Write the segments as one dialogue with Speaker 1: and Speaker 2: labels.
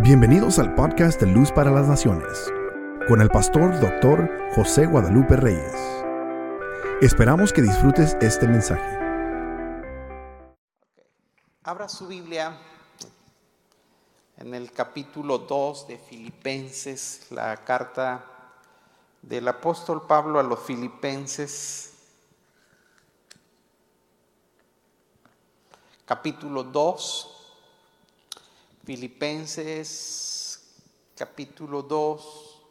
Speaker 1: Bienvenidos al podcast de Luz para las Naciones, con el pastor doctor José Guadalupe Reyes. Esperamos que disfrutes este mensaje.
Speaker 2: Abra su Biblia en el capítulo 2 de Filipenses, la carta del apóstol Pablo a los filipenses, capítulo 2, Filipenses, capítulo 2,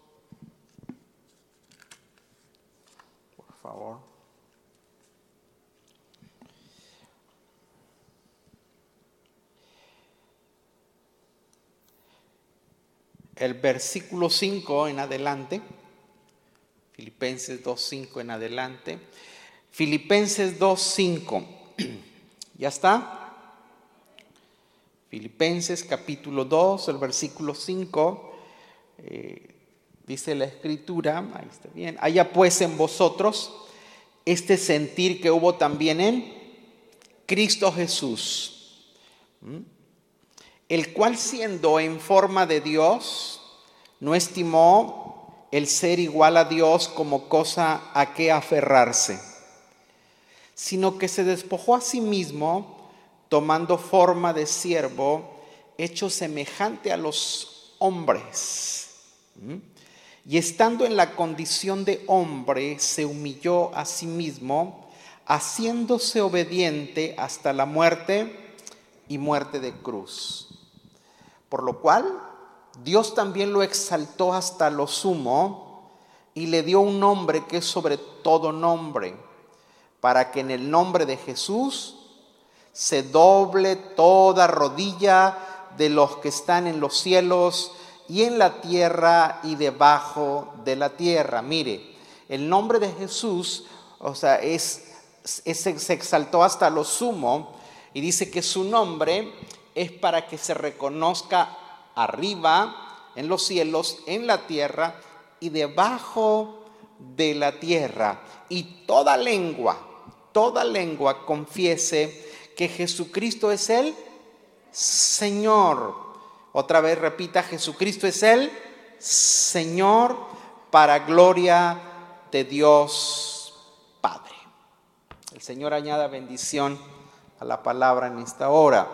Speaker 2: por favor. El versículo 5 en adelante, Filipenses 2.5 en adelante, Filipenses 2.5, ¿ya está? Filipenses capítulo 2, el versículo 5, eh, dice la escritura, ahí está bien, haya pues en vosotros este sentir que hubo también en Cristo Jesús, el cual siendo en forma de Dios, no estimó el ser igual a Dios como cosa a que aferrarse, sino que se despojó a sí mismo, tomando forma de siervo, hecho semejante a los hombres. Y estando en la condición de hombre, se humilló a sí mismo, haciéndose obediente hasta la muerte y muerte de cruz. Por lo cual, Dios también lo exaltó hasta lo sumo y le dio un nombre que es sobre todo nombre, para que en el nombre de Jesús se doble toda rodilla de los que están en los cielos y en la tierra y debajo de la tierra. Mire, el nombre de Jesús, o sea, es, se exaltó hasta lo sumo y dice que su nombre es para que se reconozca arriba, en los cielos, en la tierra y debajo de la tierra. Y toda lengua, toda lengua confiese que Jesucristo es el Señor. Otra vez repita, Jesucristo es el Señor para gloria de Dios Padre. El Señor añada bendición a la palabra en esta hora.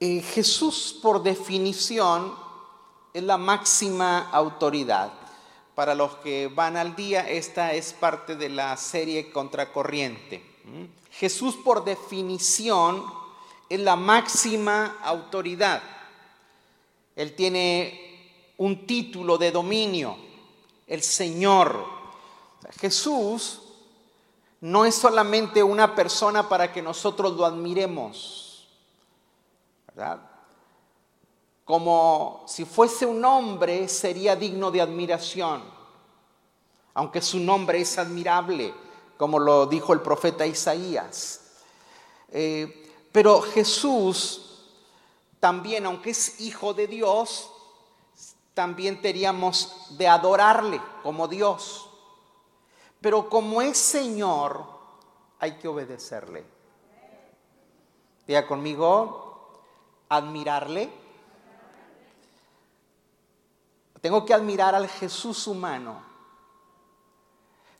Speaker 2: Eh, Jesús, por definición, es la máxima autoridad. Para los que van al día, esta es parte de la serie Contracorriente. Jesús por definición es la máxima autoridad. Él tiene un título de dominio, el Señor. Jesús no es solamente una persona para que nosotros lo admiremos, ¿verdad? Como si fuese un hombre sería digno de admiración, aunque su nombre es admirable como lo dijo el profeta Isaías. Eh, pero Jesús también, aunque es hijo de Dios, también teníamos de adorarle como Dios. Pero como es Señor, hay que obedecerle. Diga conmigo, admirarle. Tengo que admirar al Jesús humano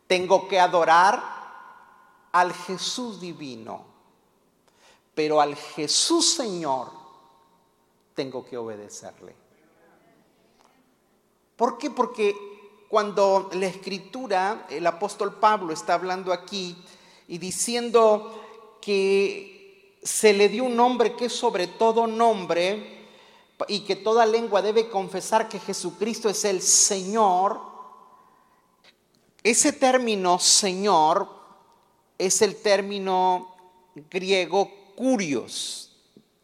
Speaker 2: tengo que adorar al Jesús divino, pero al Jesús Señor tengo que obedecerle. ¿Por qué? Porque cuando la escritura, el apóstol Pablo está hablando aquí y diciendo que se le dio un nombre que es sobre todo nombre y que toda lengua debe confesar que Jesucristo es el Señor, ese término Señor es el término griego curios.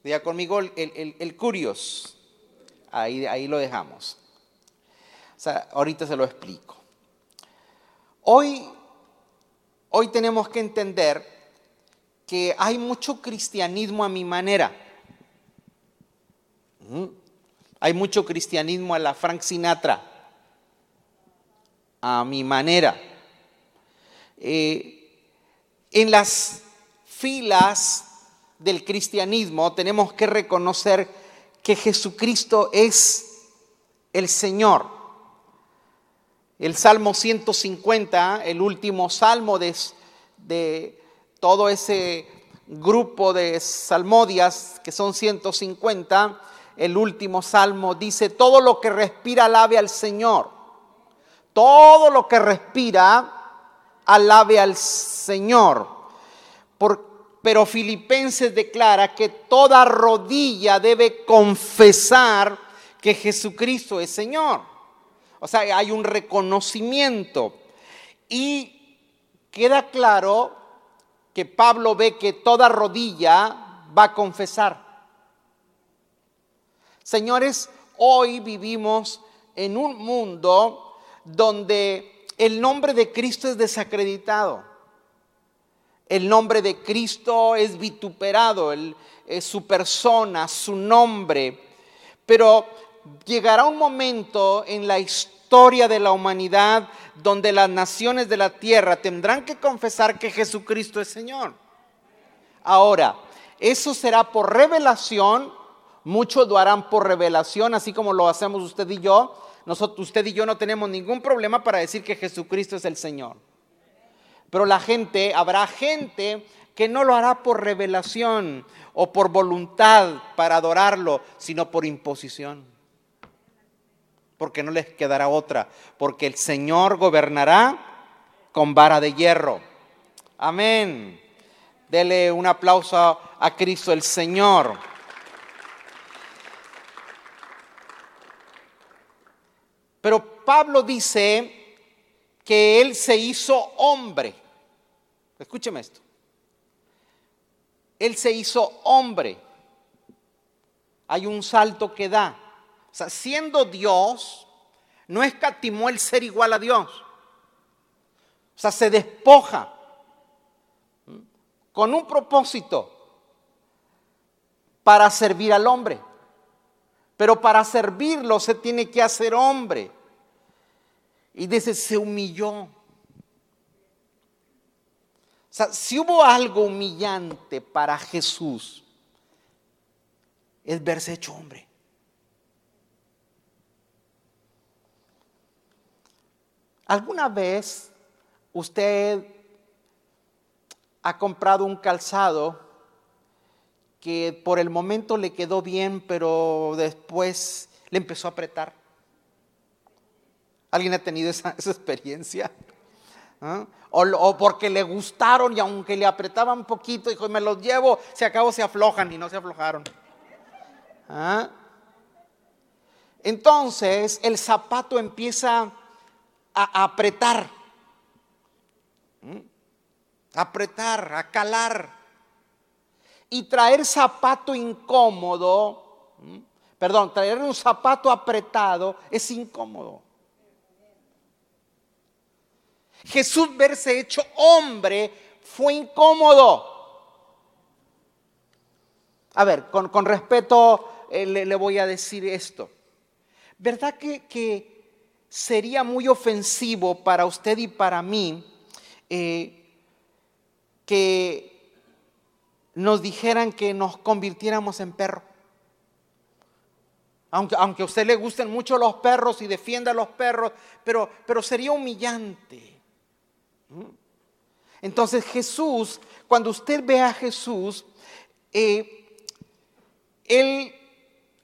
Speaker 2: Diga conmigo el, el, curios. Ahí, ahí lo dejamos. O sea, ahorita se lo explico. Hoy, hoy tenemos que entender que hay mucho cristianismo a mi manera. ¿Mm? Hay mucho cristianismo a la Frank Sinatra a mi manera. Eh, en las filas del cristianismo tenemos que reconocer que Jesucristo es el Señor. El Salmo 150, el último salmo de, todo ese grupo de salmodias, que son 150, el último salmo dice, todo lo que respira alabe al Señor. Todo lo que respira alabe al Señor. pero Filipenses declara que toda rodilla debe confesar que Jesucristo es Señor. O sea, hay un reconocimiento. Y queda claro que Pablo ve que toda rodilla va a confesar. Señores, hoy vivimos en un mundo donde el nombre de Cristo es desacreditado. El nombre de Cristo es vituperado, su persona, su nombre. Pero llegará un momento en la historia de la humanidad donde las naciones de la tierra tendrán que confesar que Jesucristo es Señor. Ahora, eso será por revelación, muchos lo harán por revelación, así como lo hacemos usted y yo. Usted y yo no tenemos ningún problema para decir que Jesucristo es el Señor. Pero la gente, habrá gente que no lo hará por revelación o por voluntad para adorarlo, sino por imposición porque no les quedará otra, porque el Señor gobernará con vara de hierro. Amén. Dele un aplauso a Cristo el Señor. Pero Pablo dice que él se hizo hombre. Escúcheme esto. Él se hizo hombre. Hay un salto que da. O sea, siendo Dios, no escatimó el ser igual a Dios. O sea, se despoja con un propósito para servir al hombre. Pero para servirlo se tiene que hacer hombre. Y dice, se humilló. O sea, si hubo algo humillante para Jesús, es verse hecho hombre. ¿Alguna vez usted ha comprado un calzado que por el momento le quedó bien, pero después le empezó a apretar? ¿Alguien ha tenido esa, experiencia? ¿Ah? O, porque le gustaron y aunque le apretaban poquito, dijo, me los llevo, se acabó, se aflojan y no se aflojaron. ¿Ah? Entonces el zapato empieza a apretar. ¿Mm? Apretar, a calar. Y traer zapato incómodo, perdón, traer un zapato apretado es incómodo. Jesús verse hecho hombre fue incómodo. A ver, con, respeto eh, le, voy a decir esto. ¿Verdad que, que sería muy ofensivo para usted y para mí eh, que nos dijeran que nos convirtiéramos en perro. Aunque, aunque a usted le gusten mucho los perros y defienda a los perros, pero, pero sería humillante. ¿Mm? Entonces Jesús, cuando usted ve a Jesús, eh, Él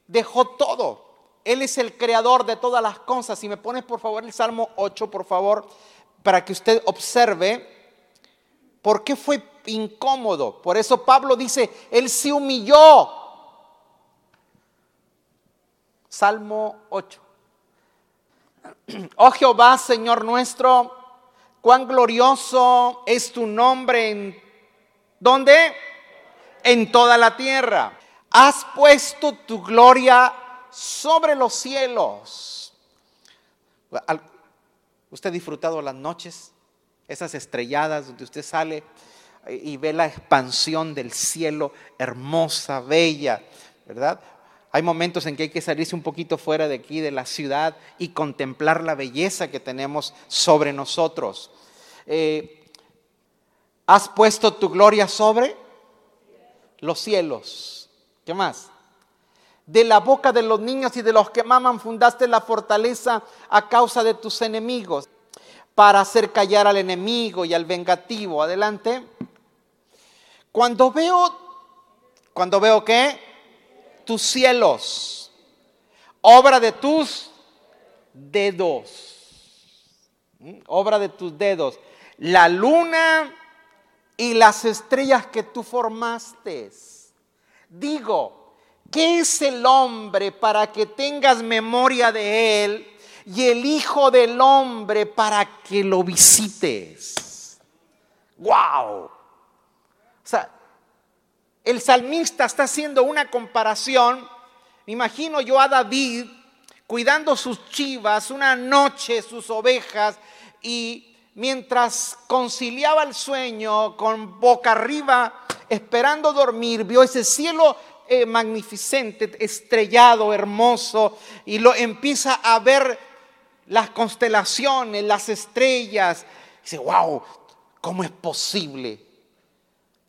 Speaker 2: dejó todo él es el creador de todas las cosas. Si me pones por favor el Salmo 8, por favor, para que usted observe por qué fue incómodo. Por eso Pablo dice, Él se humilló. Salmo 8. Oh Jehová, Señor nuestro, cuán glorioso es tu nombre en... ¿Dónde? En toda la tierra. Has puesto tu gloria sobre los cielos. ¿Usted ha disfrutado las noches? Esas estrelladas donde usted sale y ve la expansión del cielo hermosa, bella, ¿verdad? Hay momentos en que hay que salirse un poquito fuera de aquí, de la ciudad, y contemplar la belleza que tenemos sobre nosotros. Eh, ¿Has puesto tu gloria sobre los cielos? ¿Qué más? De la boca de los niños y de los que maman fundaste la fortaleza a causa de tus enemigos, para hacer callar al enemigo y al vengativo. Adelante. Cuando veo, cuando veo qué? Tus cielos, obra de tus dedos, ¿Mm? obra de tus dedos, la luna y las estrellas que tú formaste. Digo, ¿qué es el hombre para que tengas memoria de él y el Hijo del Hombre para que lo visites? ¡Wow! O sea, el salmista está haciendo una comparación. Me imagino yo a David cuidando sus chivas, una noche sus ovejas y mientras conciliaba el sueño con boca arriba, esperando dormir, vio ese cielo eh, magnificente, estrellado, hermoso, y lo empieza a ver las constelaciones, las estrellas. dice, wow, ¿cómo es posible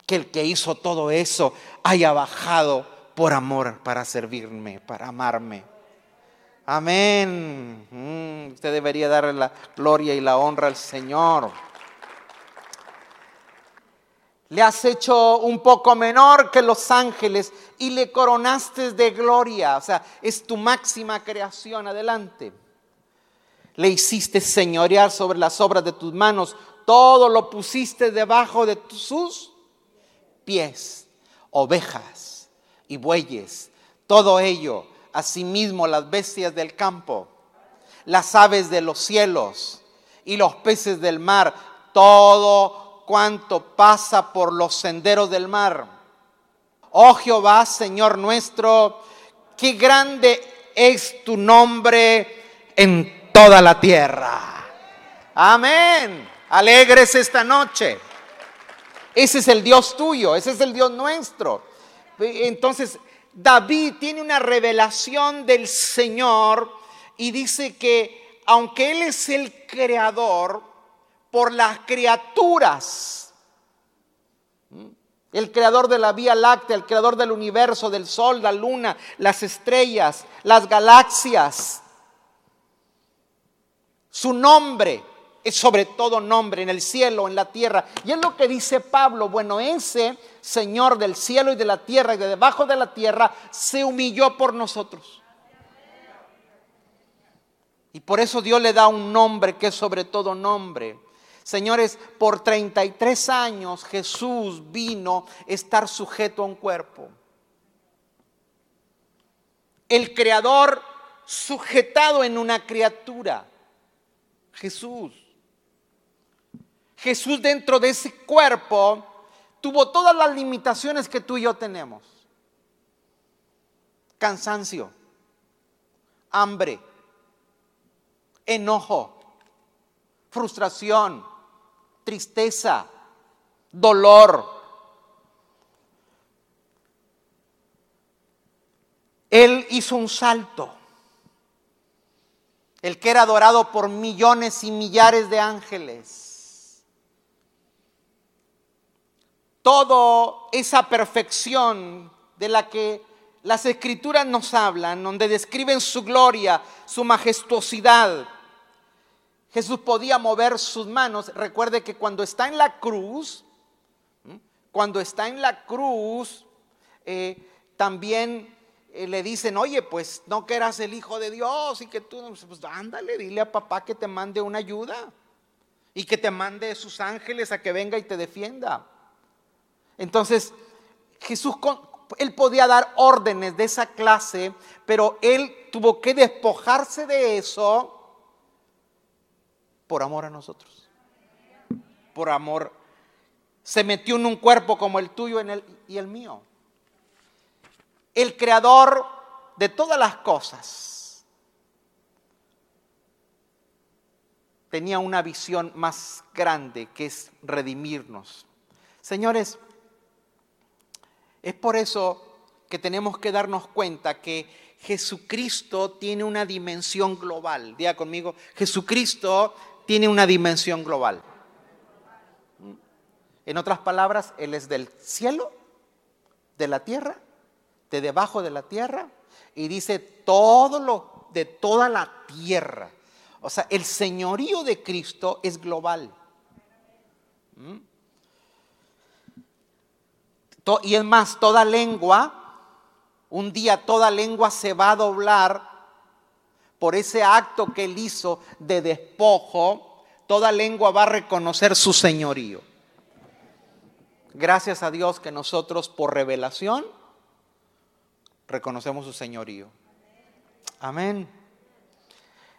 Speaker 2: que el que hizo todo eso haya bajado por amor para servirme, para amarme? Amén. Mm, usted debería darle la gloria y la honra al Señor. Le has hecho un poco menor que los ángeles y le coronaste de gloria. O sea, es tu máxima creación. Adelante. Le hiciste señorear sobre las obras de tus manos. Todo lo pusiste debajo de sus pies. Ovejas y bueyes. Todo ello asimismo las bestias del campo, las aves de los cielos y los peces del mar, todo cuanto pasa por los senderos del mar. Oh Jehová, Señor nuestro, qué grande es tu nombre en toda la tierra. Amén. Alegres esta noche. Ese es el Dios tuyo, ese es el Dios nuestro. Entonces, David tiene una revelación del Señor y dice que aunque Él es el creador, por las criaturas, el creador de la Vía Láctea, el creador del universo, del sol, la luna, las estrellas, las galaxias, su nombre sobre todo nombre en el cielo, en la tierra. Y es lo que dice Pablo, bueno, ese Señor del cielo y de la tierra y de debajo de la tierra se humilló por nosotros. Y por eso Dios le da un nombre que es sobre todo nombre. Señores, por 33 años Jesús vino a estar sujeto a un cuerpo. El creador sujetado en una criatura. Jesús. Jesús dentro de ese cuerpo tuvo todas las limitaciones que tú y yo tenemos. Cansancio, hambre, enojo, frustración, tristeza, dolor. Él hizo un salto. El que era adorado por millones y millares de ángeles toda esa perfección de la que las escrituras nos hablan, donde describen su gloria, su majestuosidad. Jesús podía mover sus manos. Recuerde que cuando está en la cruz, cuando está en la cruz, eh, también eh, le dicen, oye, pues no que eras el Hijo de Dios y que tú, pues ándale, dile a papá que te mande una ayuda y que te mande sus ángeles a que venga y te defienda. Entonces, Jesús, él podía dar órdenes de esa clase, pero él tuvo que despojarse de eso por amor a nosotros. Por amor. Se metió en un cuerpo como el tuyo y el mío. El creador de todas las cosas tenía una visión más grande que es redimirnos. Señores, es por eso que tenemos que darnos cuenta que Jesucristo tiene una dimensión global. Diga conmigo, Jesucristo tiene una dimensión global. En otras palabras, Él es del cielo, de la tierra de debajo de la tierra y dice todo lo de toda la tierra. O sea, el señorío de Cristo es global. ¿Mm? Y es más, toda lengua, un día toda lengua se va a doblar por ese acto que él hizo de despojo, toda lengua va a reconocer su señorío. Gracias a Dios que nosotros por revelación reconocemos su señorío. Amén.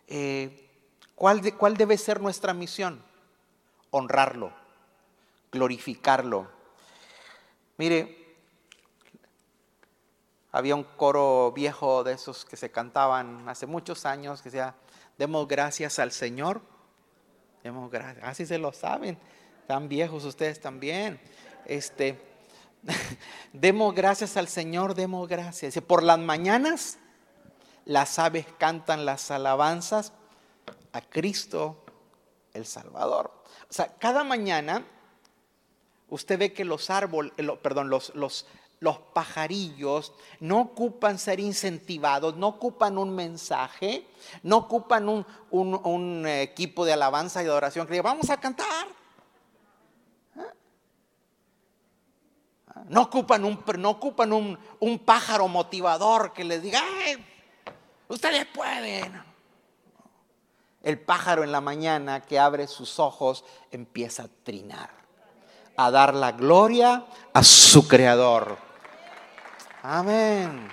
Speaker 2: Eh, ¿cuál, ¿Cuál debe ser nuestra misión? Honrarlo, glorificarlo. Mire, había un coro viejo de esos que se cantaban hace muchos años que decía, demos gracias al Señor. Demos gracias. Así se lo saben. Tan viejos ustedes también. Este, demos gracias al Señor, demos gracias. Por las mañanas las aves cantan las alabanzas a Cristo el Salvador. O sea, cada mañana usted ve que los árboles, eh, perdón, los, los, los pajarillos no ocupan ser incentivados, no ocupan un mensaje, no ocupan un, un equipo de alabanza y adoración que diga, vamos a cantar. No ocupan un, no ocupan un, pájaro motivador que les diga, ustedes pueden. El pájaro en la mañana que abre sus ojos empieza a trinar, a dar la gloria a su creador. Amén.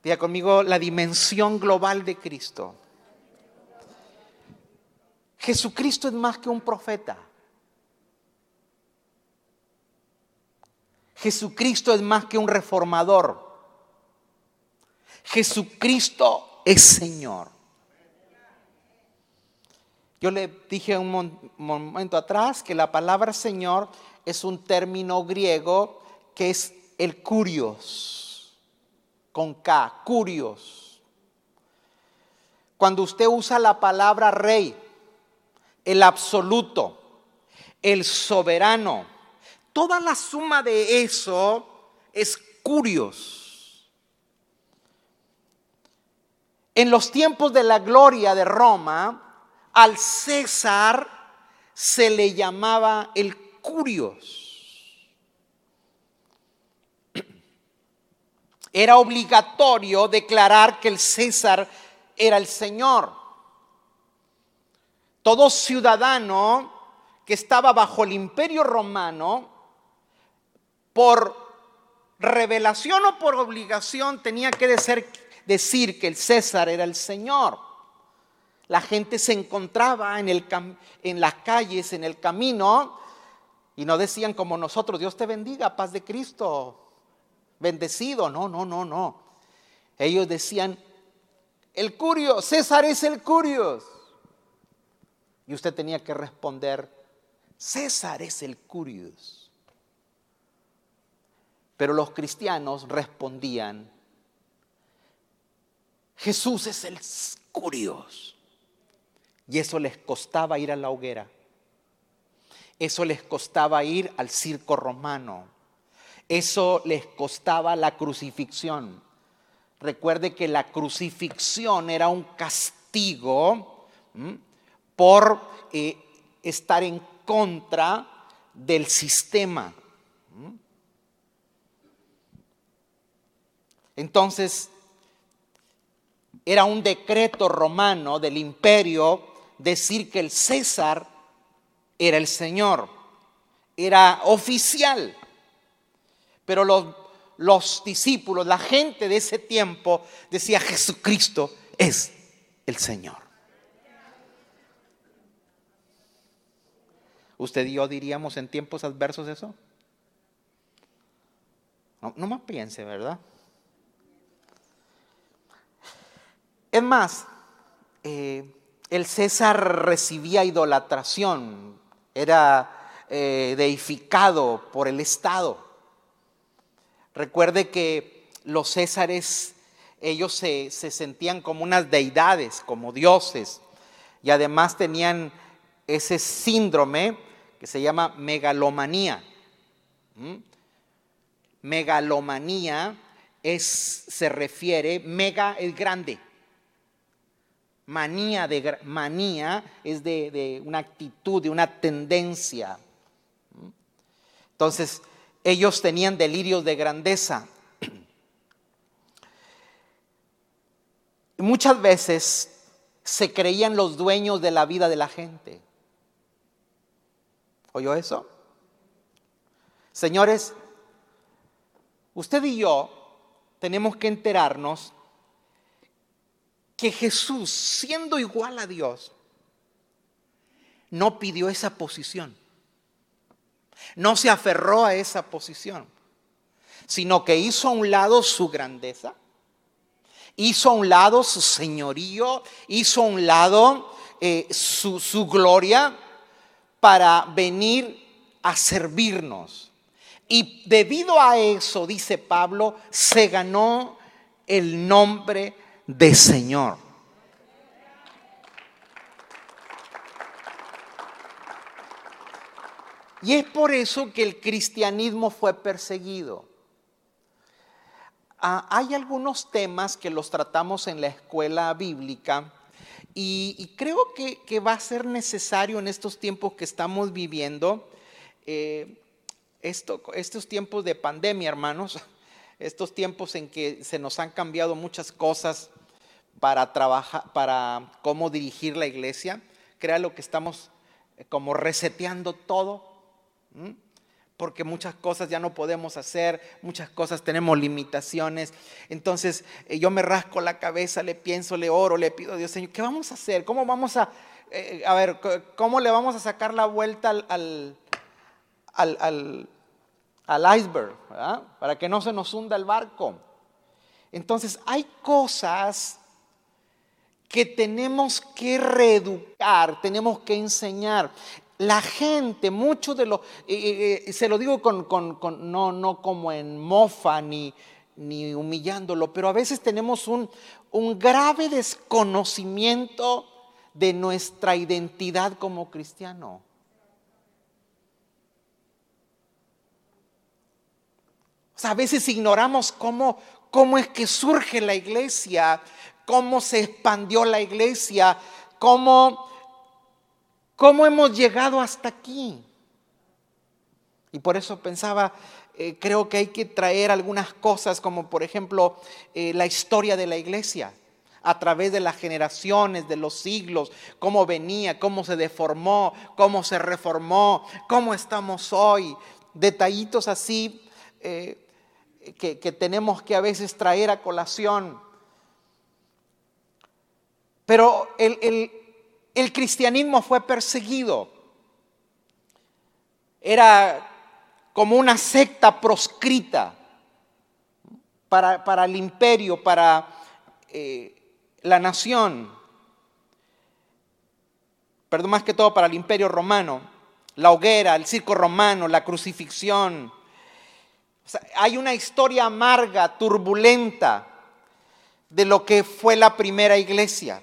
Speaker 2: Diga conmigo la dimensión global de Cristo. Jesucristo es más que un profeta. Jesucristo es más que un reformador. Jesucristo es Señor. Yo le dije un momento atrás que la palabra Señor es un término griego que es el curios, con K, curios. Cuando usted usa la palabra rey, el absoluto, el soberano. Toda la suma de eso es curios. En los tiempos de la gloria de Roma, al César se le llamaba el curios. Era obligatorio declarar que el César era el Señor todo ciudadano que estaba bajo el imperio romano, por revelación o por obligación, tenía que decir que el César era el Señor. La gente se encontraba en, las calles, en el camino, y no decían como nosotros, Dios te bendiga, paz de Cristo, bendecido. No, no, no, no. Ellos decían, el curio, César es el curios. Y usted tenía que responder, César es el curios. Pero los cristianos respondían, Jesús es el curios. Y eso les costaba ir a la hoguera. Eso les costaba ir al circo romano. Eso les costaba la crucifixión. Recuerde que la crucifixión era un castigo por eh, estar en contra del sistema. Entonces, era un decreto romano del imperio decir que el César era el Señor, era oficial. Pero los, los discípulos, la gente de ese tiempo decía Jesucristo es el Señor. ¿Usted y yo diríamos en tiempos adversos eso? No, más piense, ¿verdad? Es más, eh, el César recibía idolatración, era eh, deificado por el Estado. Recuerde que los Césares, ellos se, se sentían como unas deidades, como dioses, y además tenían ese síndrome que se llama megalomanía. ¿Mm? Megalomanía es, se refiere, mega es grande. Manía, de, manía es de, una actitud, de una tendencia. Entonces, ellos tenían delirios de grandeza. Muchas veces se creían los dueños de la vida de la gente. ¿Oyó eso? Señores, usted y yo tenemos que enterarnos que Jesús, siendo igual a Dios, no pidió esa posición. No se aferró a esa posición, sino que hizo a un lado su grandeza, hizo a un lado su señorío, hizo a un lado eh, su, su gloria para venir a servirnos. Y debido a eso, dice Pablo, se ganó el nombre de Señor. Y es por eso que el cristianismo fue perseguido. Ah, hay algunos temas que los tratamos en la escuela bíblica y, creo que, va a ser necesario en estos tiempos que estamos viviendo, eh, estos tiempos de pandemia, hermanos, estos tiempos en que se nos han cambiado muchas cosas para trabajar, para cómo dirigir la iglesia, crea lo que estamos eh, como reseteando todo porque muchas cosas ya no podemos hacer, muchas cosas tenemos limitaciones. Entonces eh, yo me rasco la cabeza, le pienso, le oro, le pido a Dios, Señor, ¿qué vamos a hacer? ¿Cómo vamos a, eh, a ver, cómo le vamos a sacar la vuelta al, al, al, iceberg, para que no se nos hunda el barco? Entonces hay cosas que tenemos que reeducar, tenemos que enseñar la gente, mucho de lo, se lo digo con, no, no como en mofa ni, ni humillándolo, pero a veces tenemos un, un grave desconocimiento de nuestra identidad como cristiano. O sea, a veces ignoramos cómo, cómo es que surge la iglesia, cómo se expandió la iglesia, cómo ¿Cómo hemos llegado hasta aquí? Y por eso pensaba, eh, creo que hay que traer algunas cosas como por ejemplo eh, la historia de la iglesia a través de las generaciones, de los siglos, cómo venía, cómo se deformó, cómo se reformó, cómo estamos hoy. Detallitos así eh, que, tenemos que a veces traer a colación. Pero el, el cristianismo fue perseguido. Era como una secta proscrita para, el imperio, para eh, la nación. Perdón, más que todo para el imperio romano. La hoguera, el circo romano, la crucifixión. Hay una historia amarga, turbulenta de lo que fue la primera iglesia.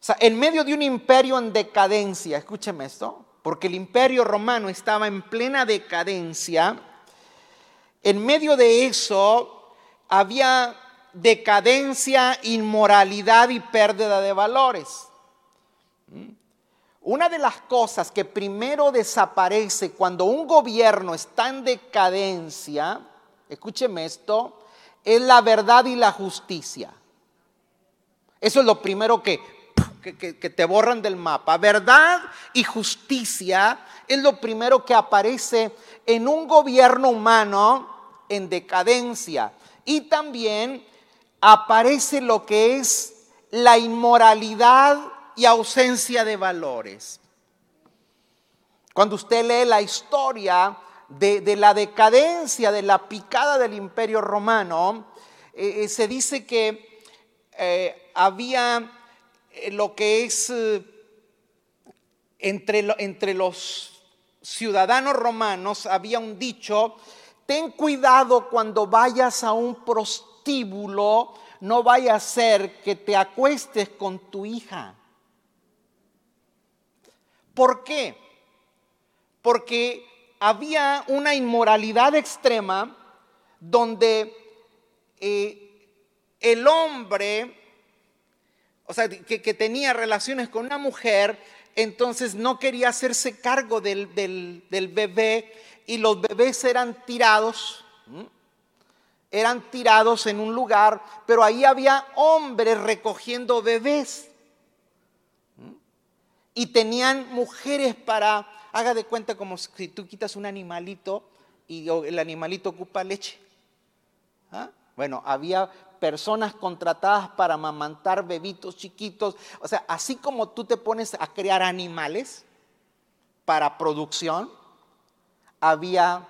Speaker 2: O sea, en medio de un imperio en decadencia, escúcheme esto, porque el imperio romano estaba en plena decadencia, en medio de eso había decadencia, inmoralidad y pérdida de valores. Una de las cosas que primero desaparece cuando un gobierno está en decadencia, escúcheme esto, es la verdad y la justicia. Eso es lo primero que que, te borran del mapa. Verdad y justicia es lo primero que aparece en un gobierno humano en decadencia. Y también aparece lo que es la inmoralidad y ausencia de valores. Cuando usted lee la historia de, la decadencia, de la picada del imperio romano, eh, eh, se dice que eh, había lo que es entre los ciudadanos romanos había un dicho, ten cuidado cuando vayas a un prostíbulo, no vaya a ser que te acuestes con tu hija. ¿Por qué? porque había una inmoralidad extrema donde eh, el hombre, o sea, que, tenía relaciones con una mujer, entonces no quería hacerse cargo del, bebé y los bebés eran tirados, eran tirados en un lugar, pero ahí había hombres recogiendo bebés y tenían mujeres para, haga de cuenta como si tú quitas un animalito y el animalito ocupa leche. ¿Ah? Bueno, había personas contratadas para amamantar bebitos chiquitos. O sea, así como tú te pones a crear animales para producción, había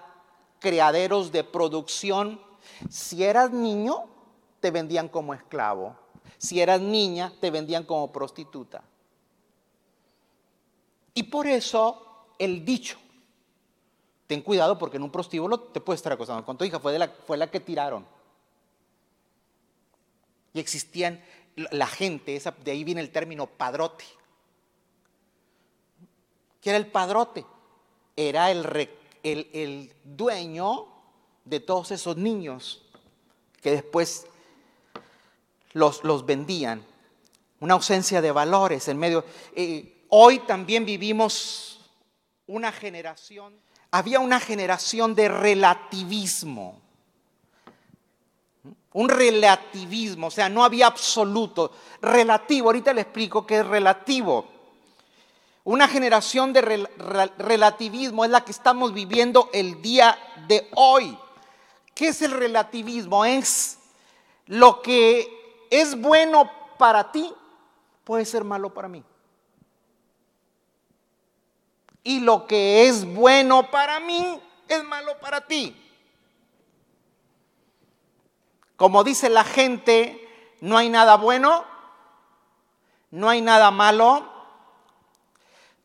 Speaker 2: criaderos de producción. Si eras niño, te vendían como esclavo. Si eras niña, te vendían como prostituta. Y por eso el dicho, ten cuidado porque en un prostíbulo te puede estar acosando con tu hija, fue, la, fue la que tiraron. Y existían la gente, esa, de ahí viene el término padrote. ¿Qué era el padrote? Era el, el, el dueño de todos esos niños que después los, los vendían. Una ausencia de valores en medio. Eh, Hoy también vivimos una generación, había una generación de relativismo. Un relativismo, o sea, no había absoluto. Relativo, ahorita le explico qué es relativo. Una generación de relativismo es la que estamos viviendo el día de hoy. ¿Qué es el relativismo? Es lo que es bueno para ti, puede ser malo para mí y lo que es bueno para mí es malo para ti. Como dice la gente, no hay nada bueno, no hay nada malo,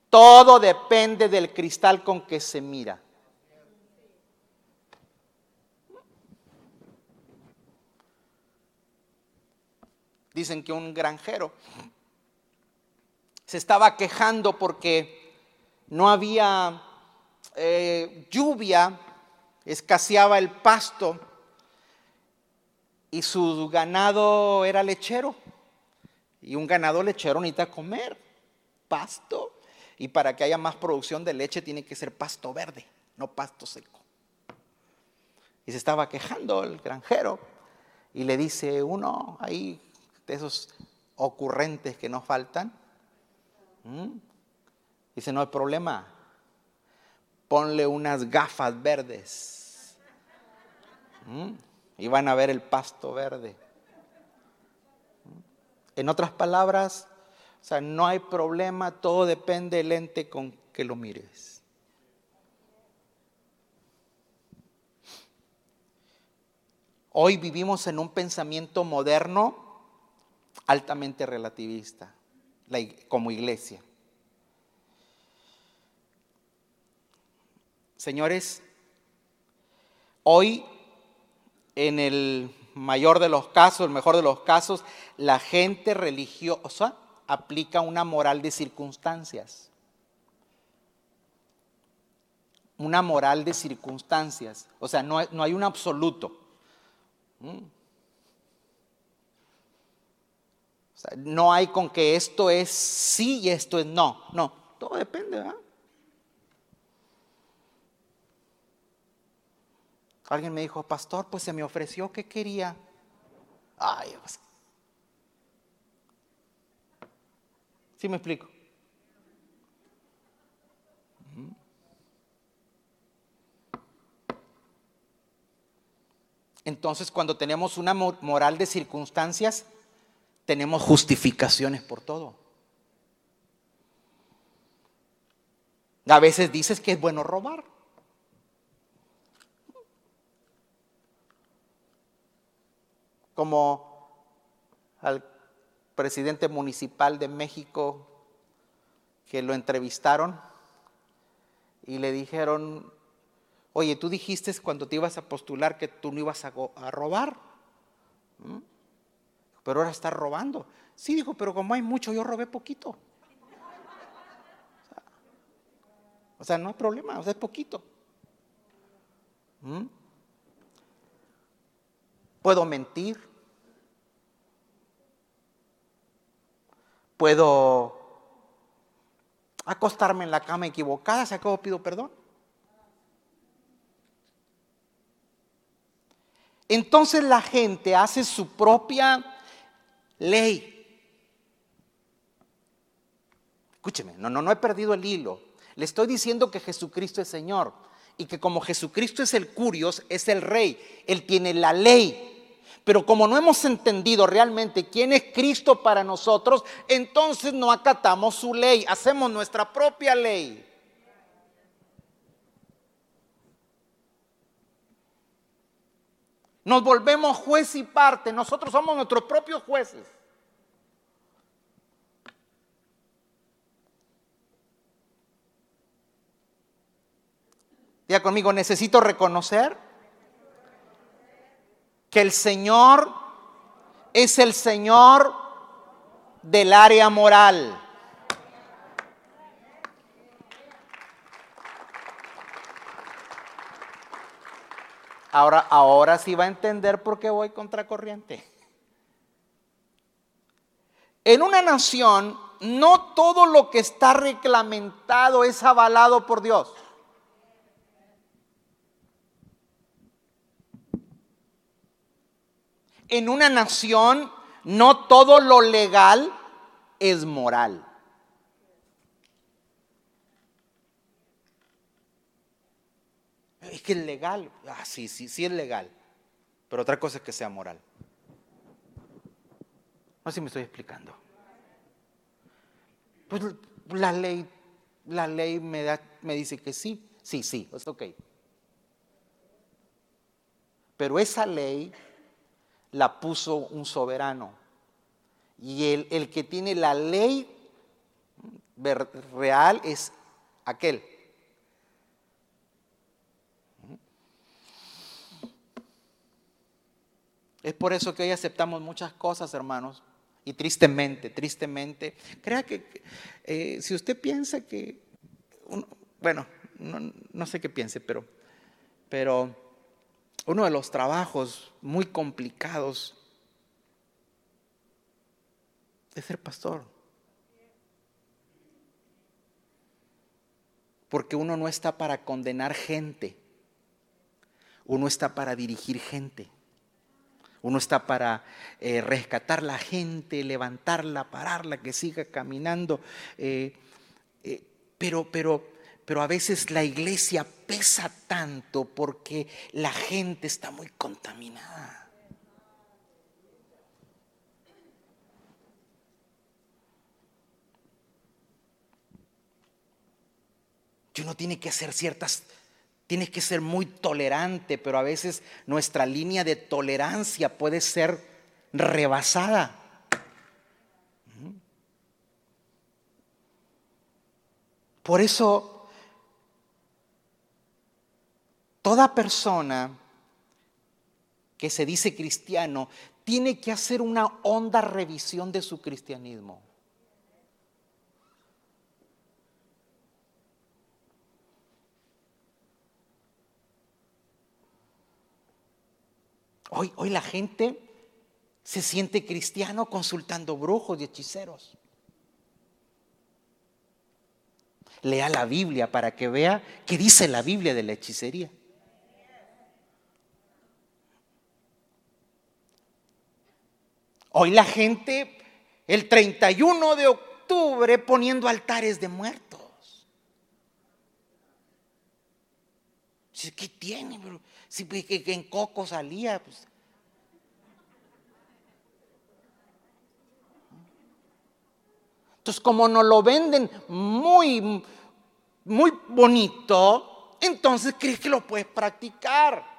Speaker 2: todo depende del cristal con que se mira. Dicen que un granjero se estaba quejando porque no había eh, lluvia, escaseaba el pasto y su ganado era lechero. Y un ganado lechero necesita comer pasto. Y para que haya más producción de leche tiene que ser pasto verde, no pasto seco. Y se estaba quejando el granjero y le dice uno ahí de esos ocurrentes que nos faltan. Dice, no hay problema. Ponle unas gafas verdes. ¿Mm? Y van a ver el pasto verde. ¿Mm? En otras palabras, o sea, no hay problema, todo depende del ente con que lo mires. Hoy vivimos en un pensamiento moderno altamente relativista, como iglesia. Señores, hoy en el mayor de los casos, el mejor de los casos, la gente religiosa aplica una moral de circunstancias. Una moral de circunstancias. O sea, no, hay un absoluto. ¿Mm? no hay con que esto es sí y esto es no. No, todo depende, ¿verdad? Alguien me dijo, pastor, pues se me ofreció que quería. Ay, pues. ¿Sí me explico? Entonces, cuando tenemos una moral de circunstancias, tenemos justificaciones por todo. A veces dices que es bueno robar. Como al presidente municipal de México que lo entrevistaron y le dijeron, oye, tú dijiste cuando te ibas a postular que tú no ibas a, robar, ¿Mm? pero ahora estás robando. Sí, dijo, pero como hay mucho, yo robé poquito. O sea, no hay problema, o sea, es poquito. ¿Mm? Puedo mentir. Puedo acostarme en la cama equivocada, si acabo pido perdón. Entonces la gente hace su propia ley. Escúcheme, no, no, no he perdido el hilo. Le estoy diciendo que Jesucristo es Señor y que como Jesucristo es el curios, es el rey, Él tiene la ley. Pero como no hemos entendido realmente quién es Cristo para nosotros, entonces no acatamos su ley, hacemos nuestra propia ley. Nos volvemos juez y parte, nosotros somos nuestros propios jueces. Diga conmigo, necesito reconocer que el Señor es el Señor del área moral. Ahora, ahora sí va a entender por qué voy contracorriente. En una nación, no todo lo que está reglamentado es avalado por Dios. En una nación, no todo lo legal es moral. Es que es legal. Ah, sí, sí, sí es legal. Pero otra cosa es que sea moral. No sé si me estoy explicando. Pues la ley, la ley me, da, me dice que sí. Sí, sí, es ok. Pero esa ley la puso un soberano. Y el, el que tiene la ley real es aquel. Es por eso que hoy aceptamos muchas cosas, hermanos. Y tristemente, tristemente, crea que eh, si usted piensa que, bueno, no, no, sé qué piense, pero, pero uno de los trabajos muy complicados es ser pastor. Porque uno no está para condenar gente, uno está para dirigir gente. Uno está para eh, rescatar la gente, levantarla, pararla, que siga caminando. Eh, eh, pero, pero, pero a veces la iglesia pesa tanto porque la gente está muy contaminada. Y uno tiene que hacer ciertas Tienes que ser muy tolerante, pero a veces nuestra línea de tolerancia puede ser rebasada. Por eso, toda persona que se dice cristiano tiene que hacer una honda revisión de su cristianismo. Hoy, hoy la gente se siente cristiano consultando brujos y hechiceros. Lea la Biblia para que vea qué dice la Biblia de la hechicería. Hoy la gente, el 31 de octubre, poniendo altares de muertos. ¿Qué tiene? Si pues, en Coco salía, pues. Entonces, como nos lo venden muy, muy bonito, entonces crees que lo puedes practicar.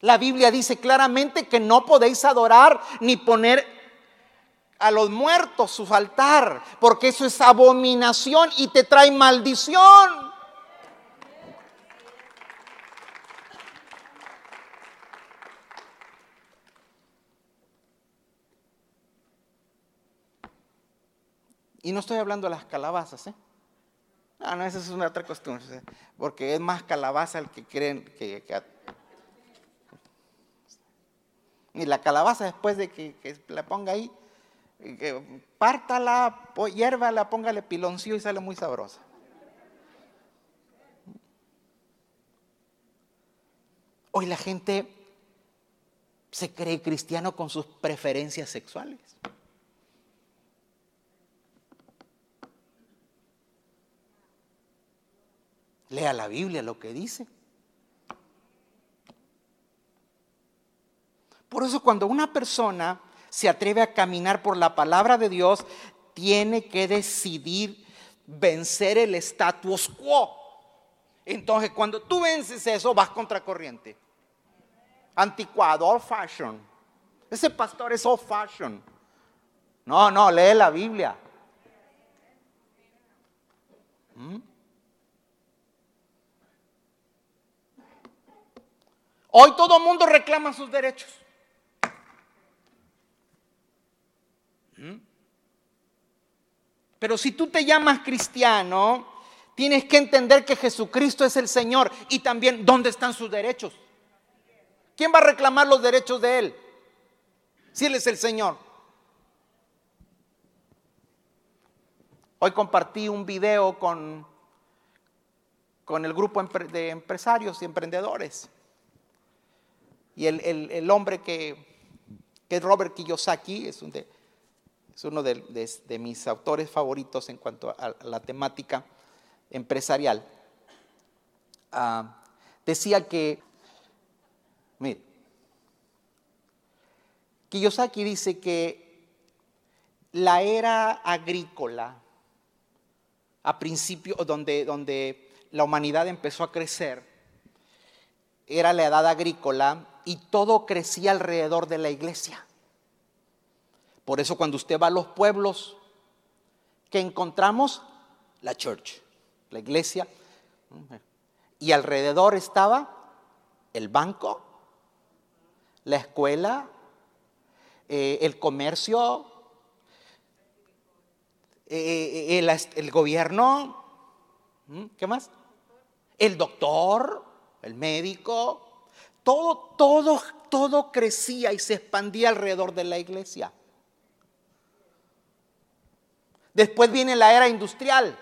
Speaker 2: La Biblia dice claramente que no podéis adorar ni poner a los muertos su altar, porque eso es abominación y te trae maldición. Y no estoy hablando de las calabazas, ¿eh? Ah, no, esa es una otra costumbre. Porque es más calabaza el que creen que, y la calabaza después de que, la ponga ahí, que pártala, hiérvala, póngale piloncillo y sale muy sabrosa. Hoy la gente se cree cristiano con sus preferencias sexuales. Lea la Biblia lo que dice. Por eso cuando una persona se atreve a caminar por la palabra de Dios, tiene que decidir vencer el status quo. Entonces, cuando tú vences eso, vas contra corriente. Anticuado, old fashion. Ese pastor es old fashion. No, no, lee la Biblia. ¿Mm? Hoy todo el mundo reclama sus derechos. Pero si tú te llamas cristiano, tienes que entender que Jesucristo es el Señor y también dónde están sus derechos. ¿Quién va a reclamar los derechos de Él? Si Él es el Señor. Hoy compartí un video con, con el grupo de empresarios y emprendedores. Y el, hombre que, que, es Robert Kiyosaki, es, un es uno de, mis autores favoritos en cuanto a, la temática empresarial, ah, decía que, mire, Kiyosaki dice que la era agrícola, a principio, donde, donde la humanidad empezó a crecer, era la edad agrícola y todo crecía alrededor de la iglesia. Por eso cuando usted va a los pueblos, que encontramos? La church, la iglesia. Y alrededor estaba el banco, la escuela, eh, el comercio, eh, eh, el, gobierno, ¿qué más? El doctor, el médico, todo, todo, todo crecía y se expandía alrededor de la iglesia. Después viene la era industrial,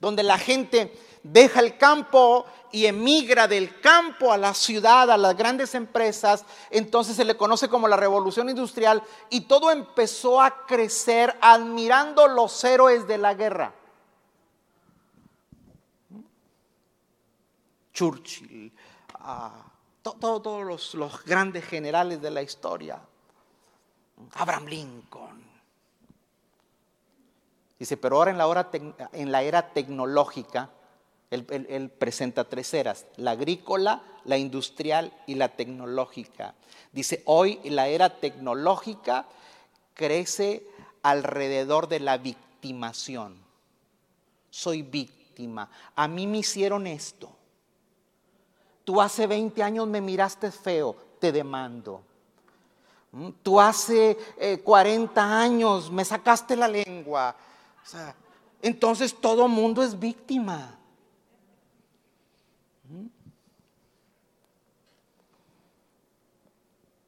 Speaker 2: donde la gente deja el campo y emigra del campo a la ciudad, a las grandes empresas, entonces se le conoce como la revolución industrial y todo empezó a crecer admirando los héroes de la guerra. Churchill, ah, todos los, los grandes generales de la historia, Abraham Lincoln, Dice, pero ahora en la, era tecnológica, él, presenta tres eras, la agrícola, la industrial y la tecnológica. Dice, hoy la era tecnológica crece alrededor de la victimación. Soy víctima. A mí me hicieron esto. Tú hace 20 años me miraste feo, te demando. ¿Mm? Tú hace 40 eh, años me sacaste la lengua, entonces todo mundo es víctima.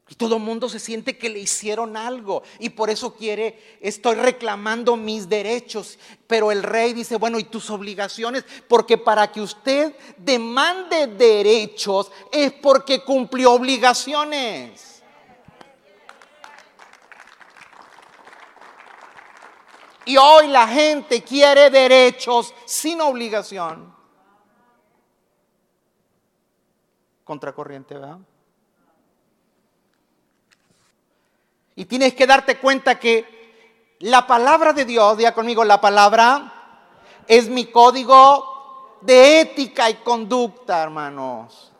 Speaker 2: Y todo mundo se siente que le hicieron algo y por eso quiere, estoy reclamando mis derechos. Pero el rey dice, bueno, ¿y tus obligaciones? Porque para que usted demande derechos es porque cumplió obligaciones. Y hoy la gente quiere derechos sin obligación. Contracorriente, ¿verdad? Y tienes que darte cuenta que la palabra de Dios, diga conmigo, la palabra es mi código de ética y conducta, hermanos.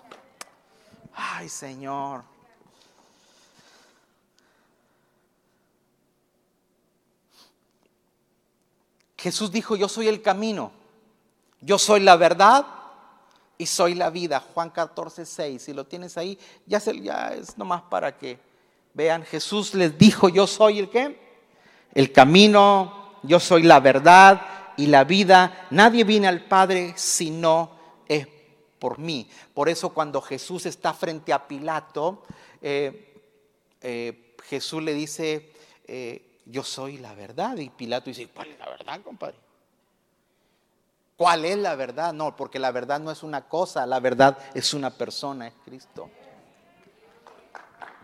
Speaker 2: Ay, Señor. Jesús dijo, yo soy el camino, yo soy la verdad y soy la vida. Juan 14, 6. Si lo tienes ahí, ya, es nomás para que vean. Jesús les dijo, yo soy el qué? El camino, yo soy la verdad y la vida. Nadie viene al Padre si no es por mí. Por eso cuando Jesús está frente a Pilato, eh, eh, Jesús le dice, eh, yo soy la verdad. Y Pilato dice, ¿cuál es la verdad, compadre? ¿Cuál es la verdad? No, porque la verdad no es una cosa, la verdad es una persona, es Cristo.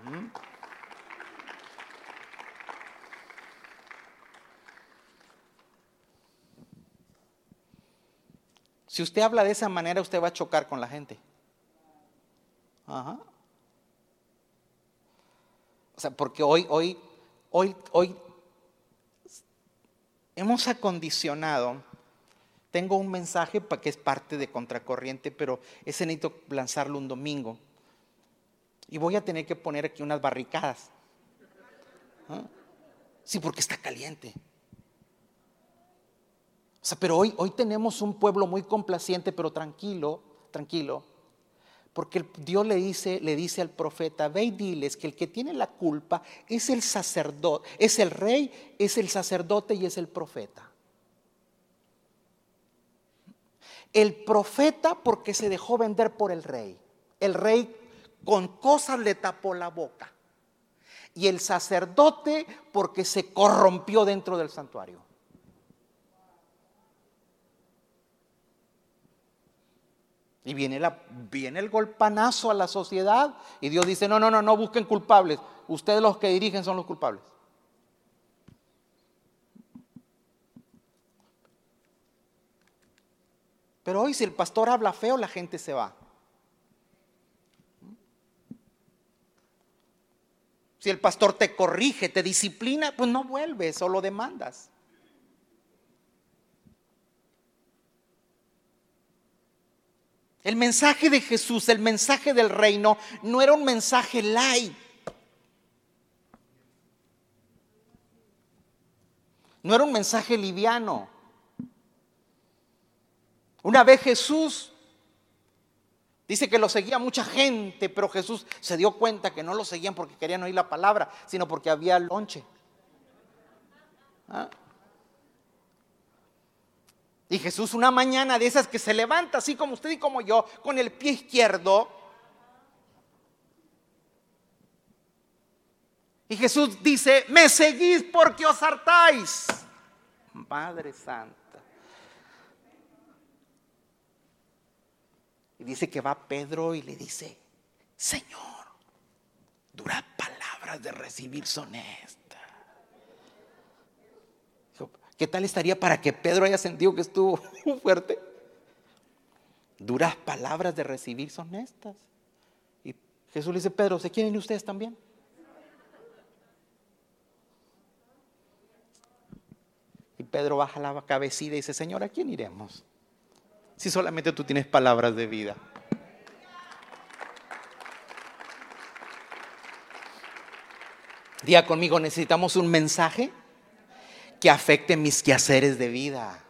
Speaker 2: ¿Mm? Si usted habla de esa manera, usted va a chocar con la gente. Ajá. O sea, porque hoy, hoy, hoy, hoy hemos acondicionado. Tengo un mensaje para que es parte de contracorriente, pero ese necesito lanzarlo un domingo. Y voy a tener que poner aquí unas barricadas. ¿Ah? Sí, porque está caliente sea, pero hoy, hoy tenemos un pueblo muy complaciente, pero tranquilo, tranquilo. Porque Dios le dice, le dice al profeta, ve y diles que el que tiene la culpa es el sacerdote, es el rey, es el sacerdote y es el profeta. El profeta porque se dejó vender por el rey. El rey con cosas le tapó la boca. Y el sacerdote porque se corrompió dentro del santuario. Y viene, la, viene el golpanazo a la sociedad y Dios dice, no, no, no, no busquen culpables. Ustedes los que dirigen son los culpables. Pero hoy si el pastor habla feo, la gente se va. Si el pastor te corrige, te disciplina, pues no vuelves o lo demandas. El mensaje de Jesús, el mensaje del reino, no era un mensaje light. No era un mensaje liviano. Una vez Jesús dice que lo seguía mucha gente, pero Jesús se dio cuenta que no lo seguían porque querían oír la palabra, sino porque había lonche. ¿Ah? Y Jesús una mañana de esas que se levanta así como usted y como yo, con el pie izquierdo. Y Jesús dice, me seguís porque os hartáis. Madre Santa. Y dice que va Pedro y le dice, Señor, duras palabras de recibir son estas. ¿Qué tal estaría para que Pedro haya sentido que estuvo fuerte? Duras palabras de recibir son estas. Y Jesús le dice, Pedro, ¿se quieren ustedes también? Y Pedro baja la cabecita y dice, Señor, ¿a quién iremos? Si solamente tú tienes palabras de vida. Día conmigo, necesitamos un mensaje afecte mis quehaceres de vida.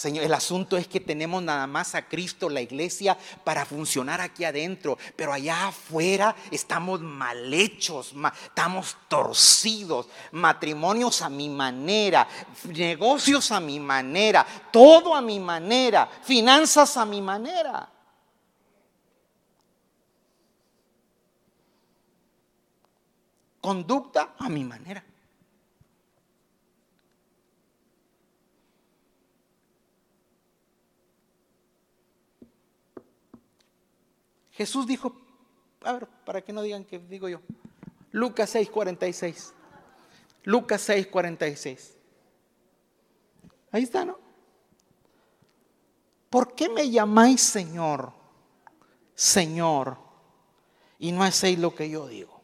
Speaker 2: Señor, el asunto es que tenemos nada más a Cristo, la iglesia, para funcionar aquí adentro, pero allá afuera estamos mal hechos, estamos torcidos, matrimonios a mi manera, negocios a mi manera, todo a mi manera, finanzas a mi manera. Conducta a mi manera. Jesús dijo, a ver, para que no digan que digo yo, Lucas 6:46. Lucas 6:46. Ahí está, ¿no? ¿Por qué me llamáis Señor, Señor, y no hacéis lo que yo digo?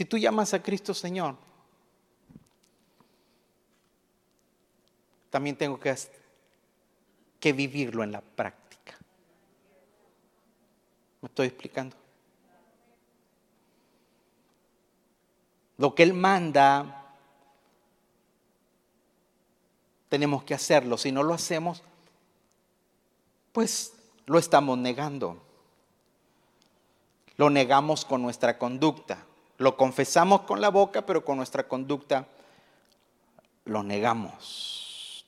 Speaker 2: Si tú llamas a Cristo Señor, también tengo que, vivirlo en la práctica. ¿Me estoy explicando? Lo que Él manda, tenemos que hacerlo. Si no lo hacemos, pues lo estamos negando. Lo negamos con nuestra conducta. Lo confesamos con la boca, pero con nuestra conducta lo negamos.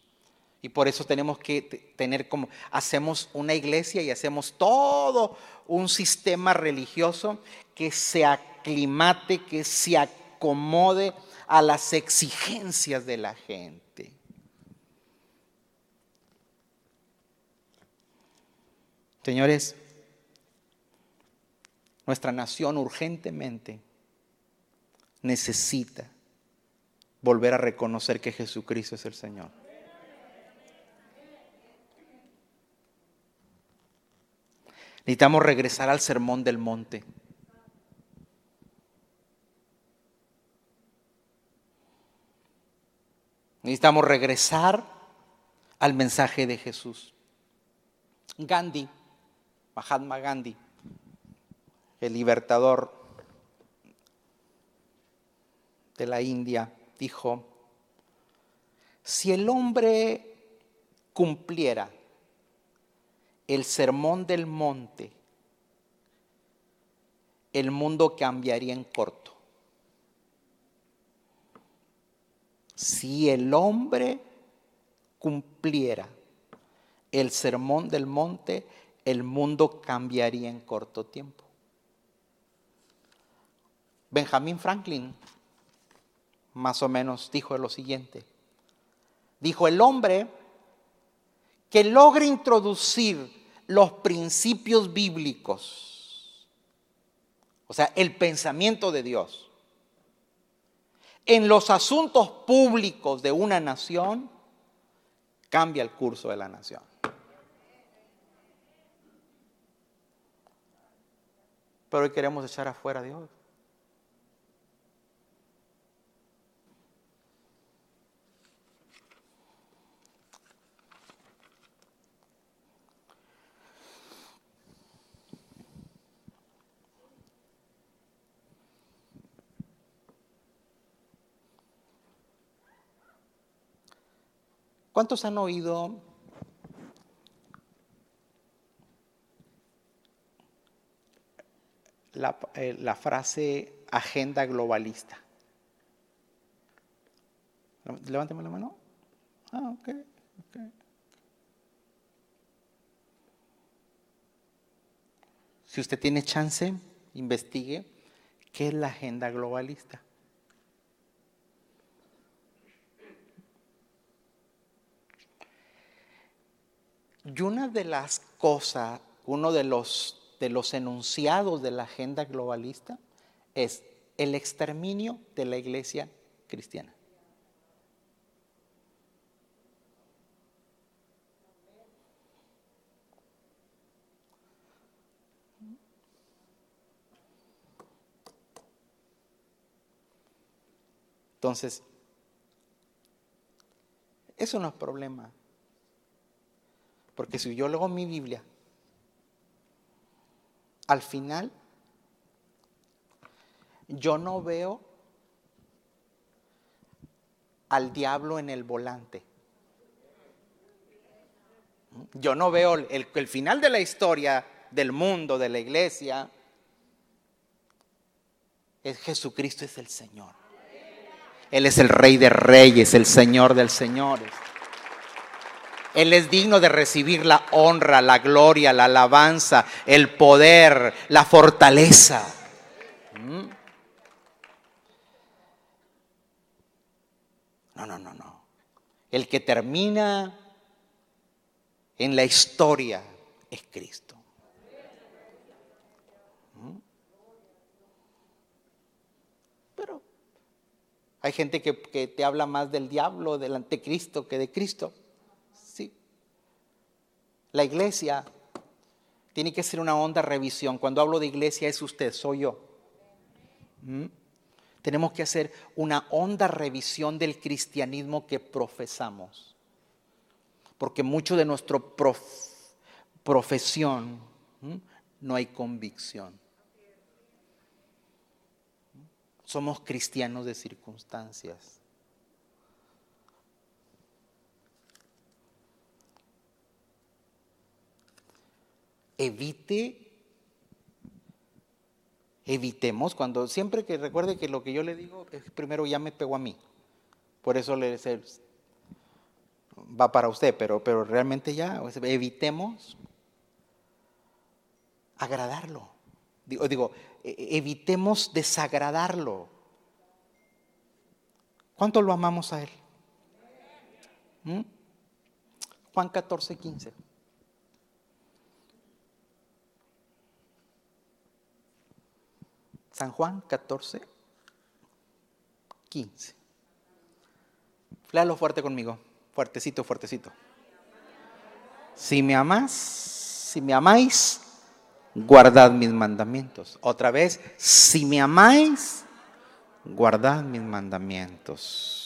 Speaker 2: Y por eso tenemos que tener como, hacemos una iglesia y hacemos todo un sistema religioso que se aclimate, que se acomode a las exigencias de la gente. Señores, nuestra nación urgentemente necesita volver a reconocer que Jesucristo es el Señor. Necesitamos regresar al sermón del monte. Necesitamos regresar al mensaje de Jesús. Gandhi, Mahatma Gandhi, el libertador de la India, dijo, si el hombre cumpliera el sermón del monte, el mundo cambiaría en corto. Si el hombre cumpliera el sermón del monte, el mundo cambiaría en corto tiempo. Benjamin Franklin más o menos dijo lo siguiente. Dijo, el hombre que logre introducir los principios bíblicos, o sea, el pensamiento de Dios, en los asuntos públicos de una nación, cambia el curso de la nación. Pero hoy queremos echar afuera a Dios. ¿Cuántos han oído eh, la, frase agenda globalista? Levánteme la mano. Ah, ok, ok. Si usted tiene chance, investigue qué es la agenda globalista. Y una de las cosas, uno de los, de los enunciados de la agenda globalista es el exterminio de la iglesia cristiana. Entonces, eso no es problema. Porque si yo leo mi Biblia, al final yo no veo al diablo en el volante. Yo no veo el, final de la historia del mundo, de la iglesia. Es Jesucristo es el Señor. Él es el Rey de Reyes, el Señor del Señores. Él es digno de recibir la honra, la gloria, la alabanza, el poder, la fortaleza. ¿Mm? No, no, no, no. El que termina en la historia es Cristo. ¿Mm? Pero hay gente que, te habla más del diablo, del anticristo, que de Cristo. La iglesia tiene que ser una honda revisión. Cuando hablo de iglesia es usted, soy yo. ¿Mm? Tenemos que hacer una honda revisión del cristianismo que profesamos. Porque mucho de nuestra profesión no hay convicción. Somos cristianos de circunstancias. Evite, evitemos cuando siempre que recuerde que lo que yo le digo es primero ya me pegó a mí. Por eso le va para usted, pero, pero realmente ya evitemos agradarlo. Digo, digo e, e, evitemos desagradarlo. ¿Cuánto lo amamos a Él? ¿Mm? Juan 14, 15. San Juan 14, 15. Léalo fuerte conmigo. Fuertecito, fuertecito. Si me amas, si me amáis, guardad mis mandamientos. Otra vez, si me amáis, guardad mis mandamientos.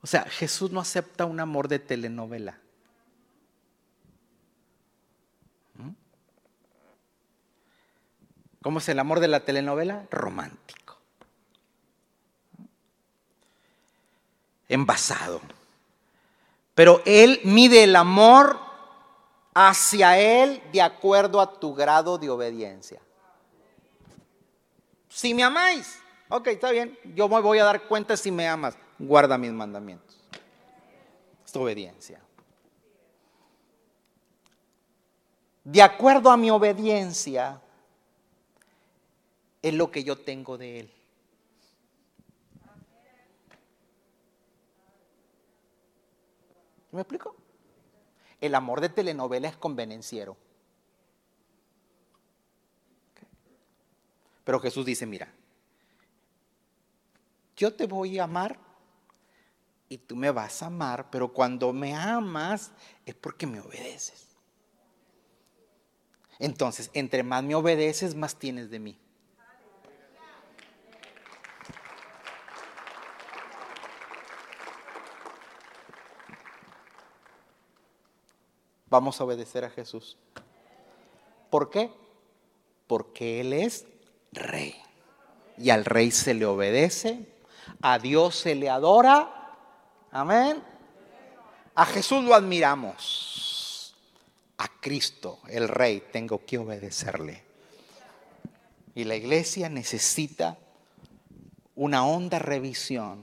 Speaker 2: O sea, Jesús no acepta un amor de telenovela. ¿Cómo es el amor de la telenovela? Romántico. Envasado. Pero Él mide el amor hacia Él de acuerdo a tu grado de obediencia. Si me amáis, ok, está bien, yo me voy a dar cuenta si me amas guarda mis mandamientos. Es obediencia. De acuerdo a mi obediencia, es lo que yo tengo de Él. ¿Me explico? El amor de telenovela es convenenciero. Pero Jesús dice, mira, yo te voy a amar y tú me vas a amar, pero cuando me amas es porque me obedeces. Entonces, entre más me obedeces, más tienes de mí. Vamos a obedecer a Jesús. ¿Por qué? Porque Él es rey. Y al rey se le obedece, a Dios se le adora Amén. A Jesús lo admiramos. A Cristo, el Rey, tengo que obedecerle. Y la iglesia necesita una honda revisión.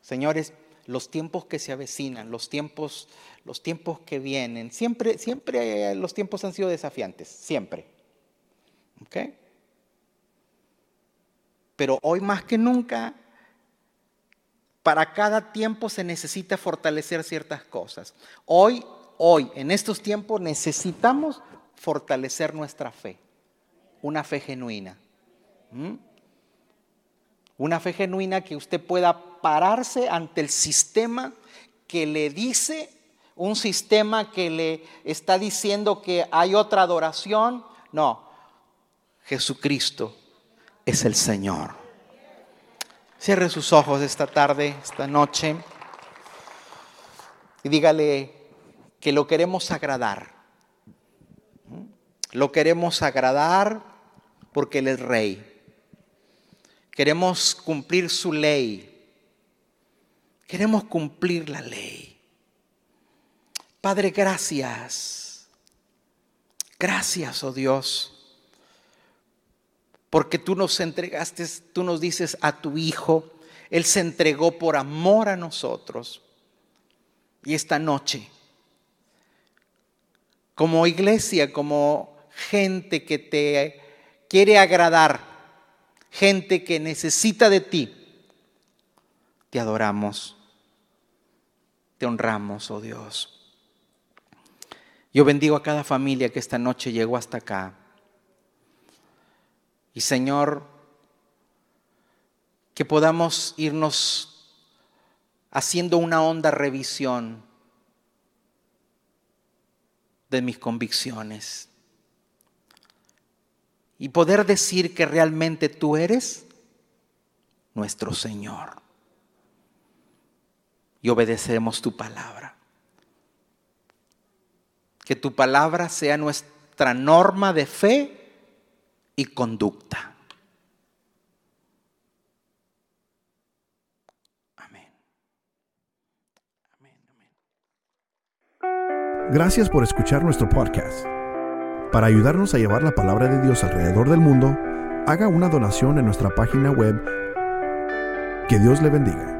Speaker 2: Señores, los tiempos que se avecinan, los tiempos, los tiempos que vienen, siempre, siempre los tiempos han sido desafiantes, siempre. ¿Ok? Pero hoy más que nunca para cada tiempo se necesita fortalecer ciertas cosas. Hoy, hoy, en estos tiempos necesitamos fortalecer nuestra fe, una fe genuina. Una fe genuina que usted pueda pararse ante el sistema que le dice, un sistema que le está diciendo que hay otra adoración. No, Jesucristo es el Señor. Cierre sus ojos esta tarde, esta noche, y dígale que lo queremos agradar. Lo queremos agradar porque Él es rey. Queremos cumplir su ley. Queremos cumplir la ley. Padre, gracias. Gracias, oh Dios porque tú nos entregaste, tú nos dices a tu Hijo, Él se entregó por amor a nosotros. Y esta noche, como iglesia, como gente que te quiere agradar, gente que necesita de ti, te adoramos, te honramos, oh Dios. Yo bendigo a cada familia que esta noche llegó hasta acá. Y Señor, que podamos irnos haciendo una honda revisión de mis convicciones y poder decir que realmente tú eres nuestro Señor. Y obedecemos tu palabra. Que tu palabra sea nuestra norma de fe y conducta. Amén. Amén, amén.
Speaker 1: Gracias por escuchar nuestro podcast. Para ayudarnos a llevar la palabra de Dios alrededor del mundo, haga una donación en nuestra página web. Que Dios le bendiga.